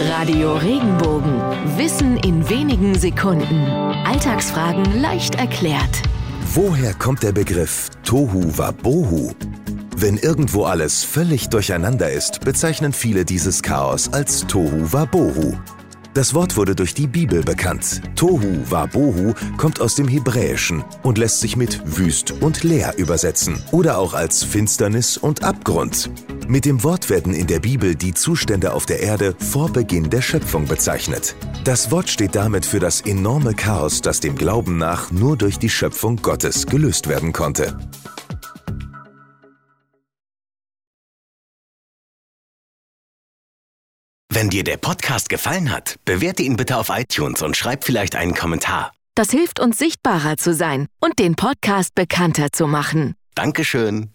Radio Regenbogen. Wissen in wenigen Sekunden. Alltagsfragen leicht erklärt. Woher kommt der Begriff Tohu Wabohu? Wenn irgendwo alles völlig durcheinander ist, bezeichnen viele dieses Chaos als Tohu Wabohu. Das Wort wurde durch die Bibel bekannt. Tohu Wabohu kommt aus dem Hebräischen und lässt sich mit wüst und leer übersetzen oder auch als Finsternis und Abgrund. Mit dem Wort werden in der Bibel die Zustände auf der Erde vor Beginn der Schöpfung bezeichnet. Das Wort steht damit für das enorme Chaos, das dem Glauben nach nur durch die Schöpfung Gottes gelöst werden konnte. Wenn dir der Podcast gefallen hat, bewerte ihn bitte auf iTunes und schreib vielleicht einen Kommentar. Das hilft uns sichtbarer zu sein und den Podcast bekannter zu machen. Dankeschön.